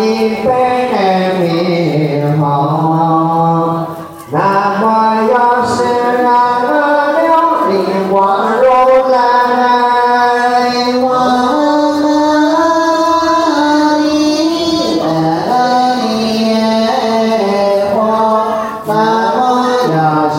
一百零八，那么要是那个琉璃光如来，你是